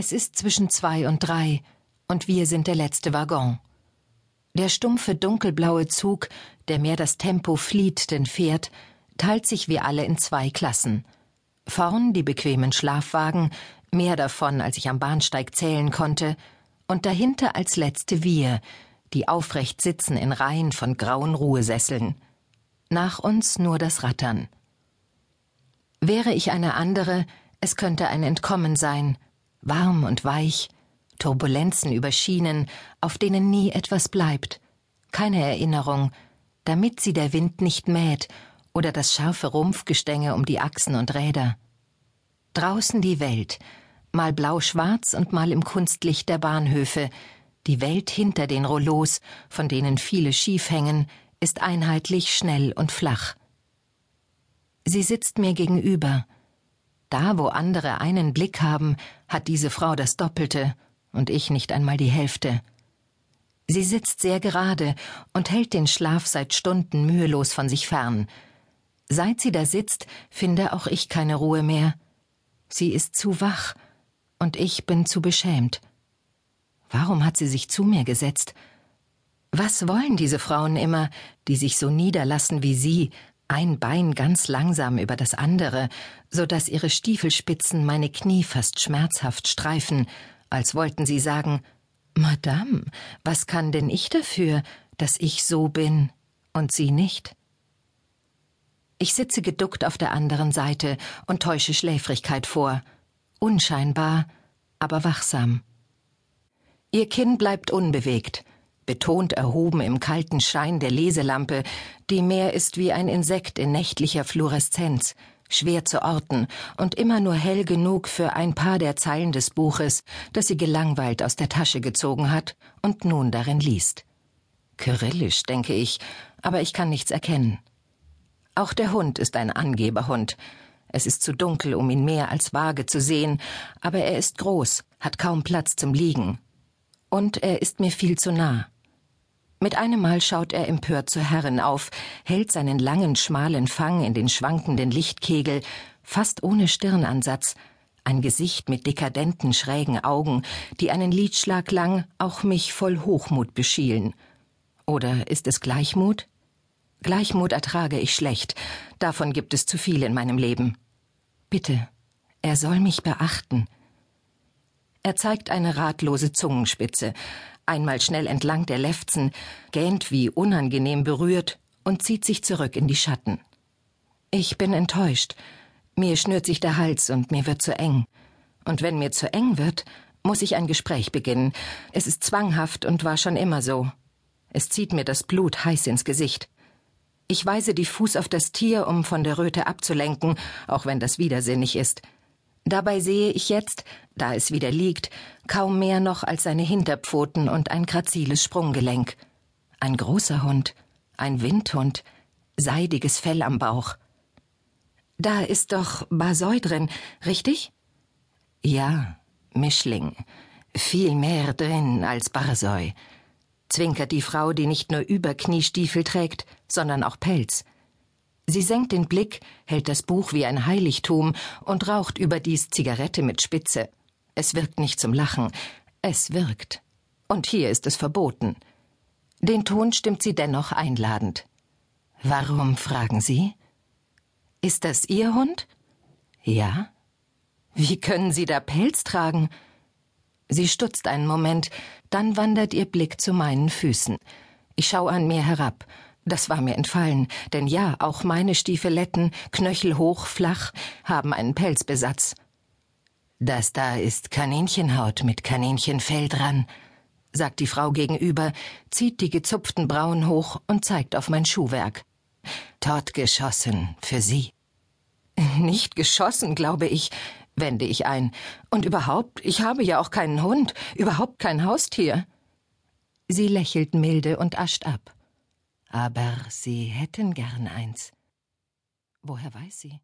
Es ist zwischen zwei und drei, und wir sind der letzte Waggon. Der stumpfe dunkelblaue Zug, der mehr das Tempo flieht denn fährt, teilt sich wie alle in zwei Klassen. Vorn die bequemen Schlafwagen, mehr davon, als ich am Bahnsteig zählen konnte, und dahinter als letzte wir, die aufrecht sitzen in Reihen von grauen Ruhesesseln. Nach uns nur das Rattern. Wäre ich eine andere, es könnte ein Entkommen sein, warm und weich, Turbulenzen über Schienen, auf denen nie etwas bleibt, keine Erinnerung, damit sie der Wind nicht mäht oder das scharfe Rumpfgestänge um die Achsen und Räder. Draußen die Welt, mal blau-schwarz und mal im Kunstlicht der Bahnhöfe, die Welt hinter den Rollos, von denen viele schief hängen, ist einheitlich schnell und flach. Sie sitzt mir gegenüber. Da, wo andere einen Blick haben, hat diese Frau das Doppelte und ich nicht einmal die Hälfte. Sie sitzt sehr gerade und hält den Schlaf seit Stunden mühelos von sich fern. Seit sie da sitzt, finde auch ich keine Ruhe mehr. Sie ist zu wach, und ich bin zu beschämt. Warum hat sie sich zu mir gesetzt? Was wollen diese Frauen immer, die sich so niederlassen wie sie, ein Bein ganz langsam über das andere, so dass ihre Stiefelspitzen meine Knie fast schmerzhaft streifen, als wollten sie sagen Madame, was kann denn ich dafür, dass ich so bin und Sie nicht? Ich sitze geduckt auf der anderen Seite und täusche Schläfrigkeit vor, unscheinbar, aber wachsam. Ihr Kinn bleibt unbewegt, betont erhoben im kalten Schein der Leselampe, die mehr ist wie ein Insekt in nächtlicher Fluoreszenz, schwer zu orten und immer nur hell genug für ein paar der Zeilen des Buches, das sie gelangweilt aus der Tasche gezogen hat und nun darin liest. Kyrillisch, denke ich, aber ich kann nichts erkennen. Auch der Hund ist ein Angeberhund. Es ist zu dunkel, um ihn mehr als vage zu sehen, aber er ist groß, hat kaum Platz zum Liegen. Und er ist mir viel zu nah. Mit einem Mal schaut er empört zur Herrin auf, hält seinen langen, schmalen Fang in den schwankenden Lichtkegel, fast ohne Stirnansatz, ein Gesicht mit dekadenten, schrägen Augen, die einen Liedschlag lang auch mich voll Hochmut beschielen. Oder ist es Gleichmut? Gleichmut ertrage ich schlecht, davon gibt es zu viel in meinem Leben. Bitte, er soll mich beachten. Er zeigt eine ratlose Zungenspitze, einmal schnell entlang der Lefzen, gähnt wie unangenehm berührt und zieht sich zurück in die Schatten. Ich bin enttäuscht. Mir schnürt sich der Hals und mir wird zu eng. Und wenn mir zu eng wird, muss ich ein Gespräch beginnen. Es ist zwanghaft und war schon immer so. Es zieht mir das Blut heiß ins Gesicht. Ich weise diffus auf das Tier, um von der Röte abzulenken, auch wenn das widersinnig ist. Dabei sehe ich jetzt, da es wieder liegt, kaum mehr noch als seine Hinterpfoten und ein graziles Sprunggelenk. Ein großer Hund, ein Windhund, seidiges Fell am Bauch. Da ist doch Basoi drin, richtig? Ja, Mischling. Viel mehr drin als Barsoi. Zwinkert die Frau, die nicht nur Überkniestiefel trägt, sondern auch Pelz. Sie senkt den Blick, hält das Buch wie ein Heiligtum und raucht überdies Zigarette mit Spitze. Es wirkt nicht zum Lachen. Es wirkt. Und hier ist es verboten. Den Ton stimmt sie dennoch einladend. Warum, fragen Sie? Ist das Ihr Hund? Ja. Wie können Sie da Pelz tragen? Sie stutzt einen Moment, dann wandert ihr Blick zu meinen Füßen. Ich schaue an mir herab. Das war mir entfallen, denn ja, auch meine Stiefeletten, knöchelhoch, flach, haben einen Pelzbesatz. Das da ist Kaninchenhaut mit Kaninchenfell dran, sagt die Frau gegenüber, zieht die gezupften Brauen hoch und zeigt auf mein Schuhwerk. Tot geschossen für Sie. Nicht geschossen, glaube ich, wende ich ein. Und überhaupt, ich habe ja auch keinen Hund, überhaupt kein Haustier. Sie lächelt milde und ascht ab. Aber Sie hätten gern eins. Woher weiß sie?